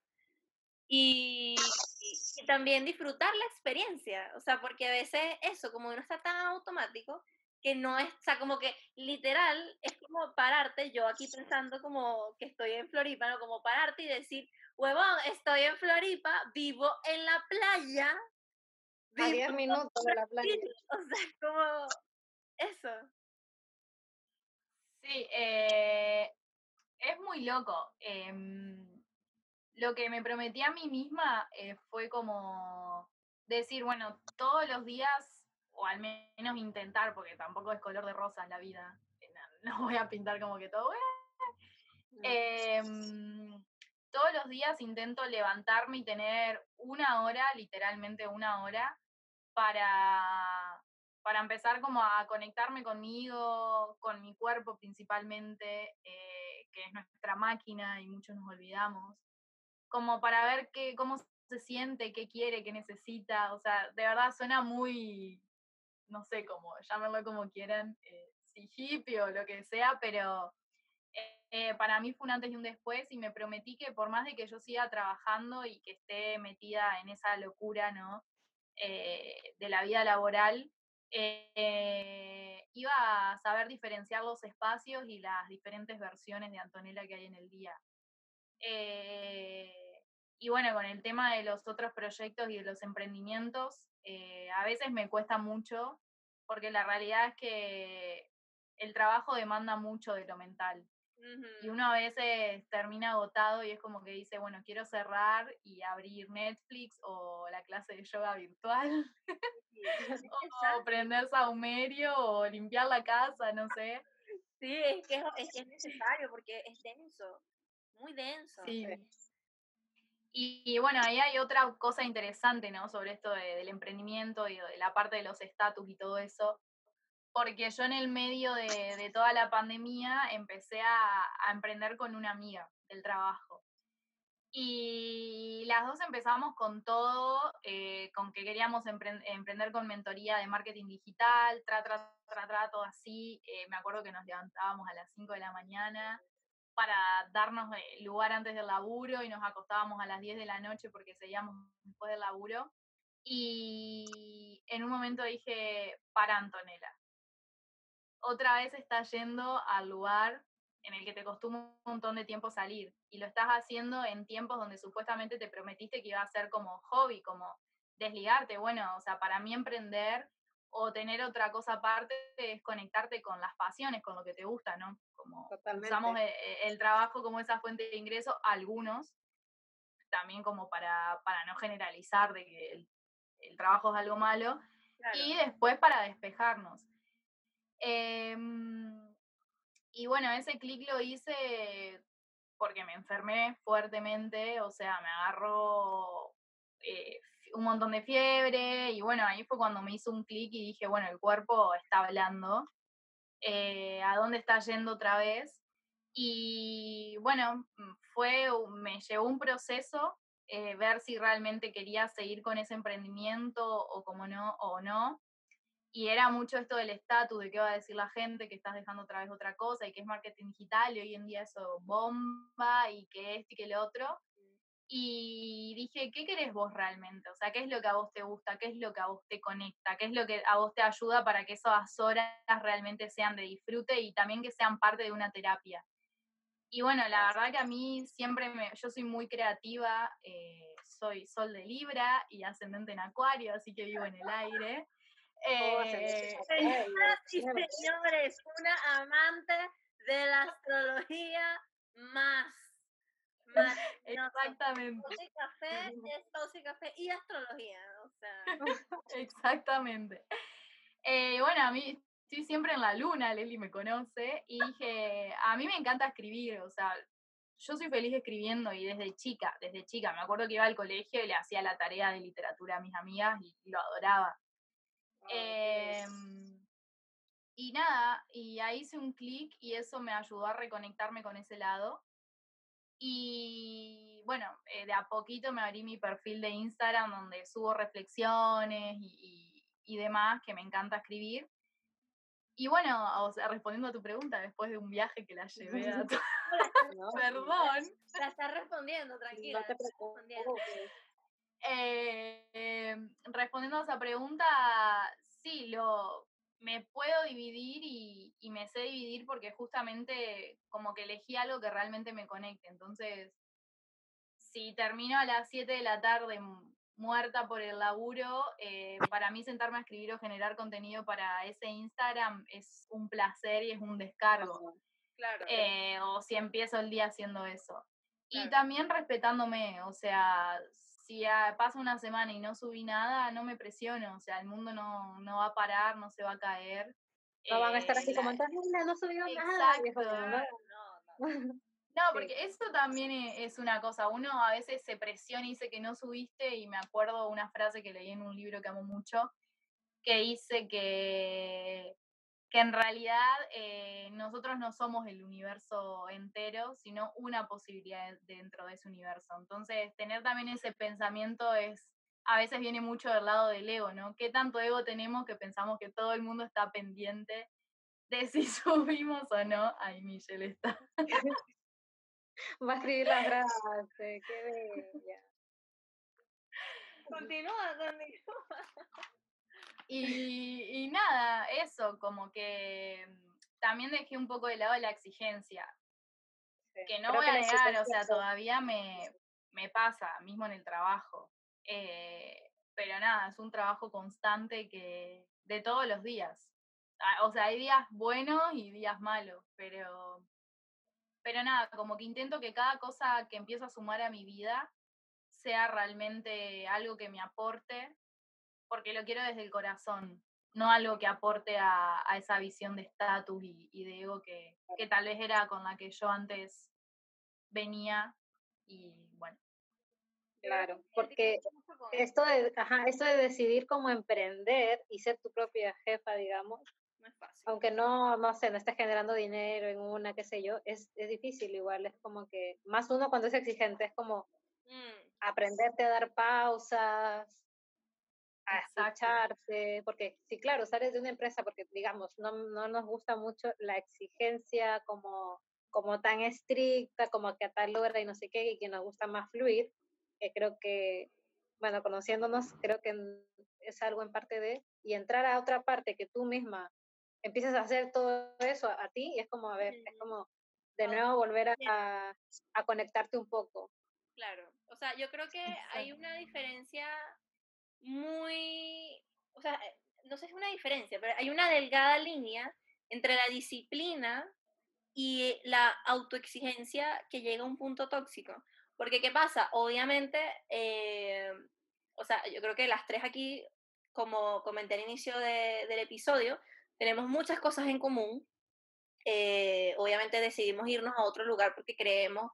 Y, y, también disfrutar la experiencia, o sea, porque a veces eso, como uno está tan automático, que no es, o sea, como que literal es como pararte, yo aquí pensando como que estoy en Floripa, ¿no? Como pararte y decir, huevón, estoy en Floripa, vivo en la playa, a 10 minutos de la playa. O sea, como eso. Sí, eh, es muy loco. Em, lo que me prometí a mí misma eh, fue como decir, bueno, todos los días, o al menos intentar, porque tampoco es color de rosa la vida, no, voy a pintar como que todo, em, todos los días intento levantarme y tener una hora, literalmente una hora, para, para empezar como a conectarme conmigo, con mi cuerpo principalmente, eh, que es nuestra máquina y muchos nos olvidamos, como para ver qué, cómo se siente, qué quiere, qué necesita, o sea, de verdad suena muy, no sé cómo, llámenlo como quieran, eh, si hippie o lo que sea, pero eh, para mí fue un antes y un después y me prometí que por más de que yo siga trabajando y que esté metida en esa locura, ¿no? Eh, de la vida laboral, eh, iba a saber diferenciar los espacios y las diferentes versiones de Antonella que hay en el día. y bueno, con el tema de los otros proyectos y de los emprendimientos, a veces me cuesta mucho porque la realidad es que el trabajo demanda mucho de lo mental. Y uno a veces termina agotado y es como que dice, bueno, quiero cerrar y abrir Netflix o la clase de yoga virtual. o prender saumerio o limpiar la casa, no sé. Sí, es que es, necesario porque es denso, muy denso. Sí. Y, bueno, ahí hay otra cosa interesante, ¿no? Sobre esto del emprendimiento y de la parte de los estatus y todo eso porque yo en el medio de, toda la pandemia empecé a, emprender con una amiga del trabajo. Y las dos empezamos con todo, eh, con que queríamos emprender con mentoría de marketing digital, tra, tra, tra, tra todo así. Eh, me acuerdo que nos levantábamos a las 5 de la mañana para darnos eh, lugar antes del laburo y nos acostábamos a las 10 de la noche porque seguíamos después del laburo. Y en un momento dije, para Antonella, otra vez estás yendo al lugar en el que te costó un montón de tiempo salir y lo estás haciendo en tiempos donde supuestamente te prometiste que iba a ser como hobby, como desligarte. Bueno, o sea, para mí emprender o tener otra cosa aparte es conectarte con las pasiones, con lo que te gusta, ¿no? Como usamos eh, eh, el, trabajo como esa fuente de ingreso, algunos, también como para, para no generalizar de que el, trabajo es algo malo, y después para despejarnos. Em, y bueno, ese clic lo hice porque me enfermé fuertemente, o sea, me agarró eh, un montón de fiebre y bueno, ahí fue cuando me hizo un clic y dije, bueno, el cuerpo está hablando, eh, ¿a dónde está yendo otra vez? Y bueno, mm, fue, me llevó un proceso eh, ver si realmente quería seguir con ese emprendimiento o como no, o no y era mucho esto del estatus, de qué va a decir la gente, que estás dejando otra vez otra cosa, y que es marketing digital, y hoy en día eso bomba, y que esto y que lo otro. Y dije, ¿qué querés vos realmente? O sea, ¿qué es lo que a vos te gusta? ¿Qué es lo que a vos te conecta? ¿Qué es lo que a vos te ayuda para que esas horas realmente sean de disfrute y también que sean parte de una terapia? Y bueno, la verdad que a mí siempre me, yo soy muy creativa, eh, soy sol de Libra y ascendente en Acuario, así que vivo en el aire. Eh, señoras y señores, una amante de la astrología más. más Exactamente. Y café, es café y astrología, o sea. Exactamente. Eh, bueno, a mí estoy siempre en la luna, Leli me conoce, y dije, a mí me encanta escribir, o sea, yo soy feliz escribiendo y desde chica, desde chica, me acuerdo que iba al colegio y le hacía la tarea de literatura a mis amigas y lo adoraba. Em, y nada, y ahí hice un clic y eso me ayudó a reconectarme con ese lado. Y bueno, eh, de a poquito me abrí mi perfil de Instagram donde subo reflexiones y, y, demás, que me encanta escribir. Y bueno, o sea, respondiendo a tu pregunta, después de un viaje que la llevé a tu... Perdón. La estás respondiendo, tranquila. Eh, respondiendo a esa pregunta, sí, lo, me puedo dividir y, y, me sé dividir porque justamente como que elegí algo que realmente me conecte. Entonces, si termino a las 7 de la tarde muerta por el laburo, eh, para mí sentarme a escribir o generar contenido para ese Instagram es un placer y es un descargo. Claro. Eh, o si empiezo el día haciendo eso. Y también respetándome, o sea, si pasa una semana y no subí nada, no me presiono, o sea, el mundo no, no va a parar, no se va a caer. No van a estar así como, no, no subió nada. No, porque eso también e, es una cosa. Uno a veces se presiona y dice que no subiste, y me acuerdo una frase que leí en un libro que amo mucho, que dice que, que en realidad eh, nosotros no somos el universo entero, sino una posibilidad dentro de ese universo. Entonces, tener también ese pensamiento es, a veces viene mucho del lado del ego, ¿no? ¿Qué tanto ego tenemos que pensamos que todo el mundo está pendiente de si subimos o no? Ay, Michelle está. Va a escribir la frase, qué bella. Continúa, continúa. Y, nada, eso, como que mm, también dejé un poco de lado la exigencia. que no voy a negar, o sea, todavía me, me, pasa, mismo en el trabajo. Eh, pero nada, es un trabajo constante que de todos los días. Ah, o sea, hay días buenos y días malos, pero, pero nada, como que intento que cada cosa que empiezo a sumar a mi vida sea realmente algo que me aporte porque lo quiero desde el corazón, no algo que aporte a, esa visión de estatus y, de ego que, que tal vez era con la que yo antes venía y bueno. Claro, porque esto de, ajá, esto de decidir cómo emprender y ser tu propia jefa, digamos, no es fácil. aunque no, no sé, no estés generando dinero en una, qué sé yo, es, es difícil igual, es como que, más uno cuando es exigente, es como mm. aprenderte a dar pausas, a escucharse, porque sí, claro, sales de una empresa porque, digamos, no, no nos gusta mucho la exigencia como, como tan estricta, como que a tal hora y no sé qué, y que nos gusta más fluir, que creo que, bueno, conociéndonos, creo que es algo en parte de, y entrar a otra parte que tú misma empiezas a hacer todo eso a, ti, y es como, a ver, es como de nuevo volver a, a conectarte un poco. Claro, o sea, yo creo que hay una diferencia muy, o sea, eh, no sé si es una diferencia, pero hay una delgada línea entre la disciplina y la autoexigencia que llega a un punto tóxico. Porque, ¿qué pasa? Obviamente, eh, o sea, yo creo que las tres aquí, como comenté al inicio del episodio, tenemos muchas cosas en común. Eh, obviamente decidimos irnos a otro lugar porque creemos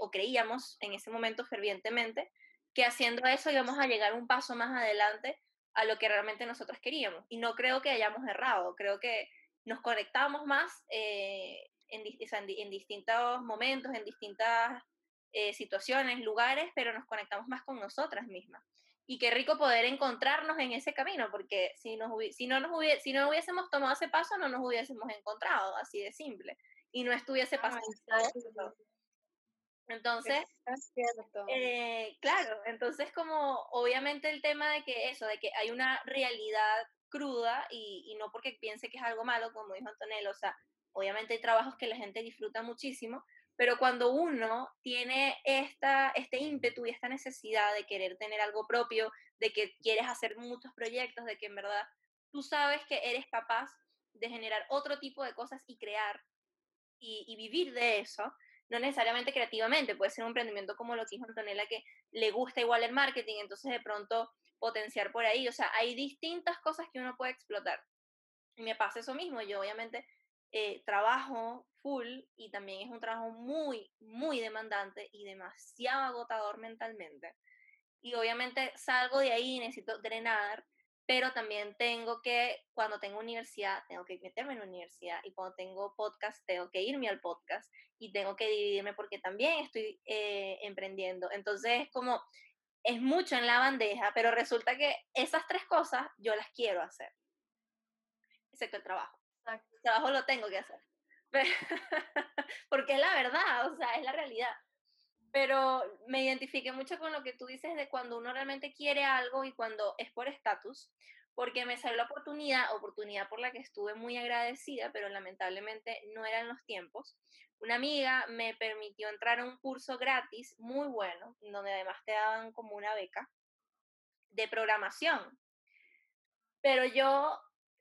o creíamos en ese momento fervientemente que haciendo eso íbamos a llegar un paso más adelante a lo que realmente nosotros queríamos. Y no creo que hayamos errado, creo que nos conectamos más eh, en, en, distintos momentos, en distintas eh, situaciones, lugares, pero nos conectamos más con nosotras mismas. Y qué rico poder encontrarnos en ese camino, porque si, nos, si, no, nos si no hubiésemos tomado ese paso, no nos hubiésemos encontrado, así de simple. Y no estuviese pasando entonces, eh, claro, entonces como obviamente el tema de que eso, de que hay una realidad cruda y, y, no porque piense que es algo malo, como dijo Antonella, o sea, obviamente hay trabajos que la gente disfruta muchísimo, pero cuando uno tiene esta, este ímpetu y esta necesidad de querer tener algo propio, de que quieres hacer muchos proyectos, de que en verdad tú sabes que eres capaz de generar otro tipo de cosas y crear y, y vivir de eso, no necesariamente creativamente, puede ser un emprendimiento como lo que dijo Antonella, que le gusta igual el marketing, entonces de pronto potenciar por ahí, o sea, hay distintas cosas que uno puede explotar. Y me pasa eso mismo, yo obviamente eh, trabajo full y también es un trabajo muy, muy demandante y demasiado agotador mentalmente. Y obviamente salgo de ahí y necesito drenar pero también tengo que, cuando tengo universidad, tengo que meterme en la universidad y cuando tengo podcast, tengo que irme al podcast y tengo que dividirme porque también estoy eh, emprendiendo. Entonces, como es mucho en la bandeja, pero resulta que esas tres cosas yo las quiero hacer, excepto el trabajo. El trabajo lo tengo que hacer. porque es la verdad, o sea, es la realidad pero me identifiqué mucho con lo que tú dices de cuando uno realmente quiere algo y cuando es por estatus, porque me salió la oportunidad, oportunidad por la que estuve muy agradecida, pero lamentablemente no eran los tiempos. Una amiga me permitió entrar a un curso gratis muy bueno, donde además te daban como una beca de programación. Pero yo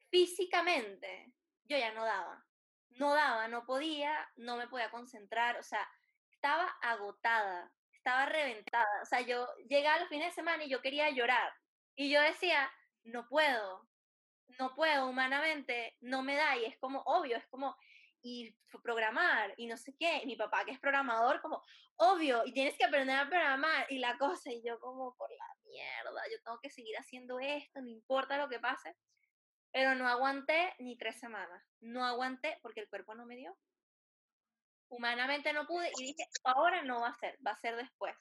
físicamente, yo ya no daba, no daba, no podía, no me podía concentrar, o sea, estaba agotada, estaba reventada. O sea, yo llegaba los fines de semana y yo quería llorar. Y yo decía, no puedo, no puedo humanamente, no me da. Y es como obvio, es como, y programar, y no sé qué. mi papá, que es programador, como, obvio, y tienes que aprender a programar, y la cosa, y yo como, por la mierda, yo tengo que seguir haciendo esto, no importa lo que pase. pero no aguanté ni tres semanas. No aguanté porque el cuerpo no me dio. Humanamente no pude y dije, ahora no va a ser, va a ser después.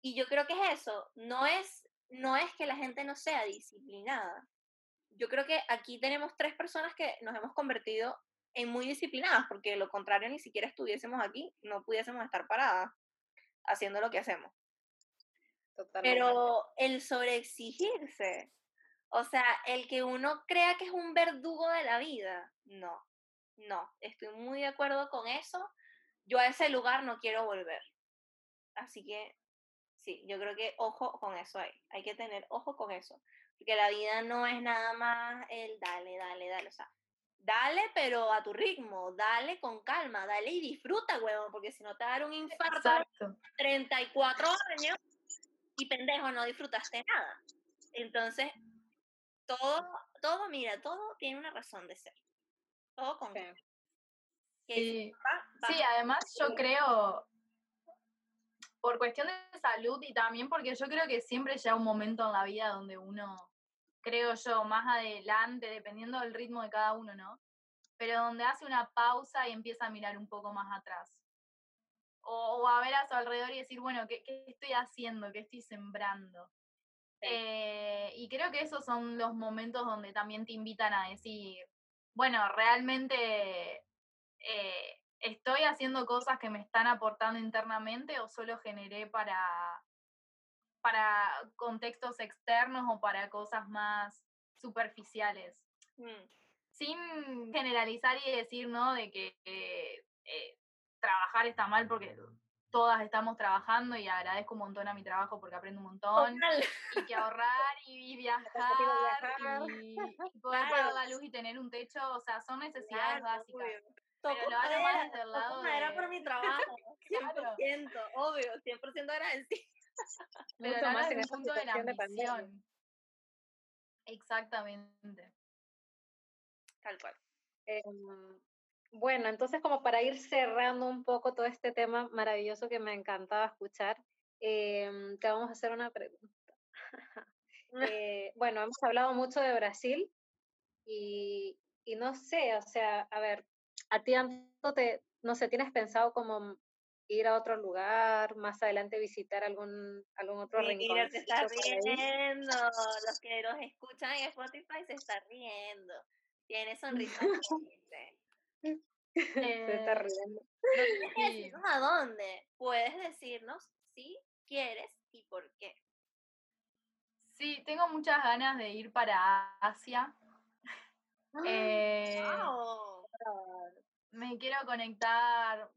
Y yo creo que es eso, no es, no es que la gente no sea disciplinada. Yo creo que aquí tenemos tres personas que nos hemos convertido en muy disciplinadas, porque de lo contrario ni siquiera estuviésemos aquí, no pudiésemos estar paradas haciendo lo que hacemos. Pero el sobreexigirse, o sea, el que uno crea que es un verdugo de la vida, no, no, estoy muy de acuerdo con eso. Yo a ese lugar no quiero volver. Así que sí, yo creo que ojo con eso hay, hay que tener ojo con eso, porque la vida no es nada más el dale, dale, dale, o sea, dale pero a tu ritmo, dale con calma, dale y disfruta, huevón, porque si no te va a dar un infarto Exacto. 34 años y pendejo, no disfrutaste nada. Entonces, todo, todo, mira, todo tiene una razón de ser. Todo con sí. sí, además yo creo, por cuestión de salud y también porque yo creo que siempre llega un momento en la vida donde uno, creo yo, más adelante, dependiendo del ritmo de cada uno, ¿no? Pero donde hace una pausa y empieza a mirar un poco más atrás o, a ver a su alrededor y decir, bueno, ¿qué, estoy haciendo? ¿Qué estoy sembrando? Eh, y creo que esos son los momentos donde también te invitan a decir, bueno, realmente eh, estoy haciendo cosas que me están aportando internamente o solo generé para, para contextos externos o para cosas más superficiales. Mm. Sin generalizar y decir, ¿no? De que eh, trabajar está mal porque todas estamos trabajando y agradezco un montón a mi trabajo porque aprendo un montón. Y que ahorrar y viajar, y, poder pagar la luz y tener un techo, o sea, son necesidades básicas. Pero lo hago más desde el lado de... era por mi trabajo, 100%, obvio, 100% agradecido. Pero lo más en el punto de la ambición. Exactamente. Tal cual. Em, bueno, entonces como para ir cerrando un poco todo este tema maravilloso que me encantaba escuchar, em, te vamos a hacer una pregunta. Eh, bueno, hemos hablado mucho de Brasil y, y, no sé, o sea, a ver, a ti te, no sé, ¿tienes pensado como ir a otro lugar, más adelante visitar algún, algún otro sí, rincón? se está riendo, los que nos escuchan en Spotify se está riendo, tiene sonrisa. Se está eh, riendo. A dónde. Puedes decirnos si quieres y por qué. Sí, tengo muchas ganas de ir para Asia. Ah, eh, me quiero conectar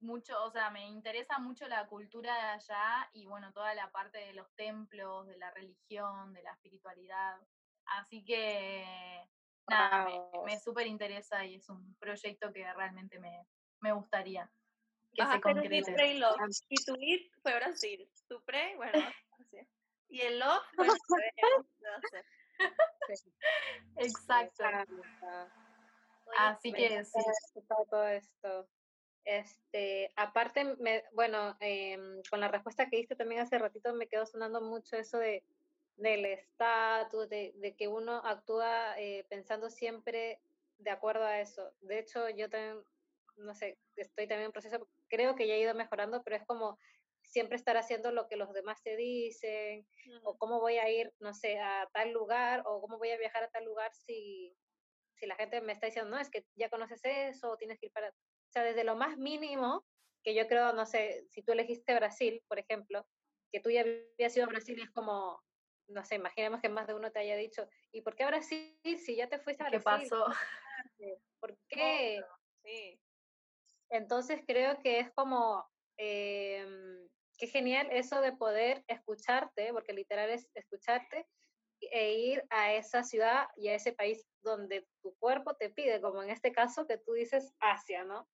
mucho, o sea, me interesa mucho la cultura de allá y bueno, toda la parte de los templos, de la religión, de la espiritualidad. Así que nada, me, me súper interesa y es un proyecto que realmente me, me gustaría que se concrete. Y tu ir fue Brasil, tu pre, bueno, y el love fue Exacto. Así que sí. Todo esto. Este, aparte, me, bueno, eh, con la respuesta que diste también hace ratito me quedó sonando mucho eso de del estatus, de, de, que uno actúa eh, pensando siempre de acuerdo a eso. De hecho, yo también, no sé, estoy también en proceso, creo que ya he ido mejorando, pero es como siempre estar haciendo lo que los demás te dicen, o cómo voy a ir, no sé, a tal lugar, o cómo voy a viajar a tal lugar si, si la gente me está diciendo, no, es que ya conoces eso, o tienes que ir para... O sea, desde lo más mínimo, que yo creo, no sé, si tú elegiste Brasil, por ejemplo, que tú ya habías ido a Brasil, es como, no sé, imaginemos que más de uno te haya dicho, ¿y por qué Brasil si ya te fuiste a Brasil? ¿Qué pasó? ¿Por qué? Sí. Entonces creo que es como, eh, qué genial eso de poder escucharte, porque literal es escucharte e ir a esa ciudad y a ese país donde tu cuerpo te pide, como en este caso que tú dices Asia, ¿no?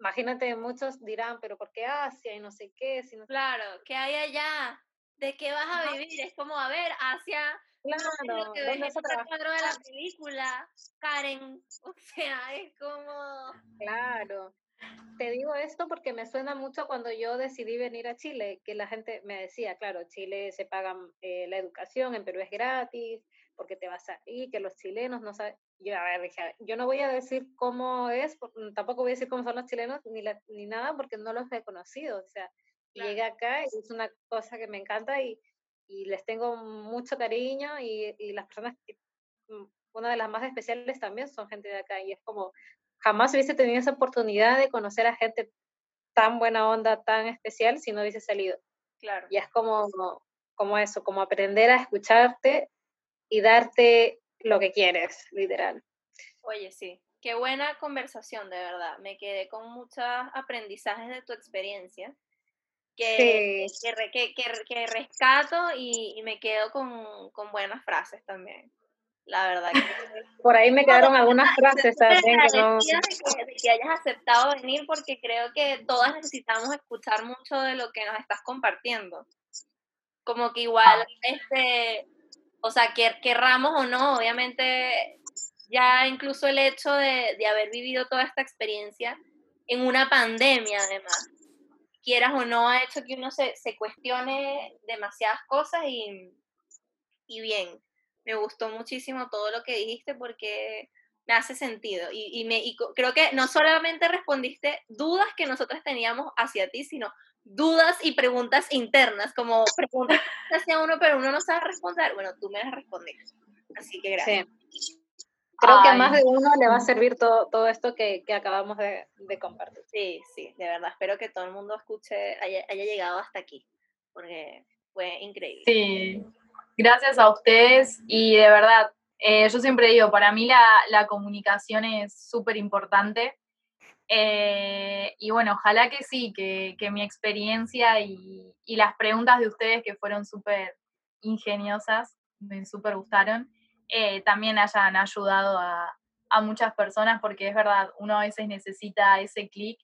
Imagínate, muchos dirán, pero ¿por qué Asia y no sé qué? Si no claro, ¿qué hay allá? ¿De qué vas a vivir? Es como, a ver, hacia claro, lo que ves en cuadro de la película, Karen, o sea, es como... Claro, te digo esto porque me suena mucho cuando yo decidí venir a Chile, que la gente me decía, claro, Chile se paga eh, la educación, en Perú es gratis, porque te vas a ir, que los chilenos no saben. Yo, a ver, yo no voy a decir cómo es, tampoco voy a decir cómo son los chilenos ni, ni nada, porque no los he conocido. O sea, llegué acá y es una cosa que me encanta y, y les tengo mucho cariño y, y las personas, mm, una de las más especiales también son gente de acá y es como, jamás hubiese tenido esa oportunidad de conocer a gente tan buena onda, tan especial si no hubiese salido. Claro. Y es como, como eso, como aprender a escucharte y darte lo que quieres, literal. Oye, sí, qué buena conversación, de verdad. Me quedé con muchos aprendizajes de tu experiencia que, que, que, rescato y, me quedo con, con, buenas frases también. La verdad que... Por ahí me quedaron algunas frases también. Que no... de, que, hayas aceptado venir porque creo que todas necesitamos escuchar mucho de lo que nos estás compartiendo. Como que igual, ah. este, o sea, que querramos o no, obviamente ya incluso el hecho de, de haber vivido toda esta experiencia en una pandemia además, quieras o no, ha hecho que uno se, cuestione demasiadas cosas y, y, bien, me gustó muchísimo todo lo que dijiste porque me hace sentido y, me, y creo que no solamente respondiste dudas que nosotros teníamos hacia ti, sino dudas y preguntas internas, como preguntas hacia uno, pero uno no sabe responder. Bueno, tú me las respondes. Así que gracias. Creo que a más de uno le va a servir todo, todo esto que, que acabamos de, de, compartir. Sí, sí, de verdad. Espero que todo el mundo escuche, haya, haya llegado hasta aquí, porque fue increíble. Sí, gracias a ustedes y de verdad, eh, yo siempre digo, para mí la, la comunicación es súper importante. Eh, y bueno, ojalá que sí, que, que mi experiencia y, y, las preguntas de ustedes que fueron súper ingeniosas, me súper gustaron. Eh, también hayan ayudado a, a, muchas personas, porque es verdad, uno a veces necesita ese clic.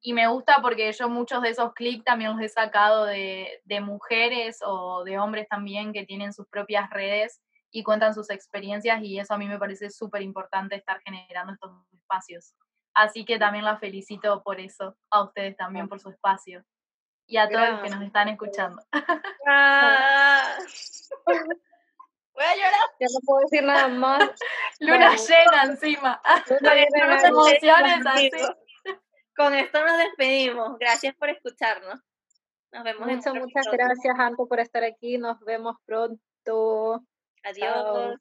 Y me gusta porque yo muchos de esos clics también los he sacado de, de mujeres o de hombres también que tienen sus propias redes y cuentan sus experiencias y eso a mí me parece súper importante estar generando estos espacios. Así que también la felicito por eso, a ustedes también por su espacio y a todos los que nos están escuchando. Ah. Voy a llorar. Ya no puedo decir nada más. Luna llena encima. Luna llena emociones así. Con esto nos despedimos. Gracias por escucharnos. Nos vemos Muchas, muchas gracias, Anto, por estar aquí. Nos vemos pronto. Adiós.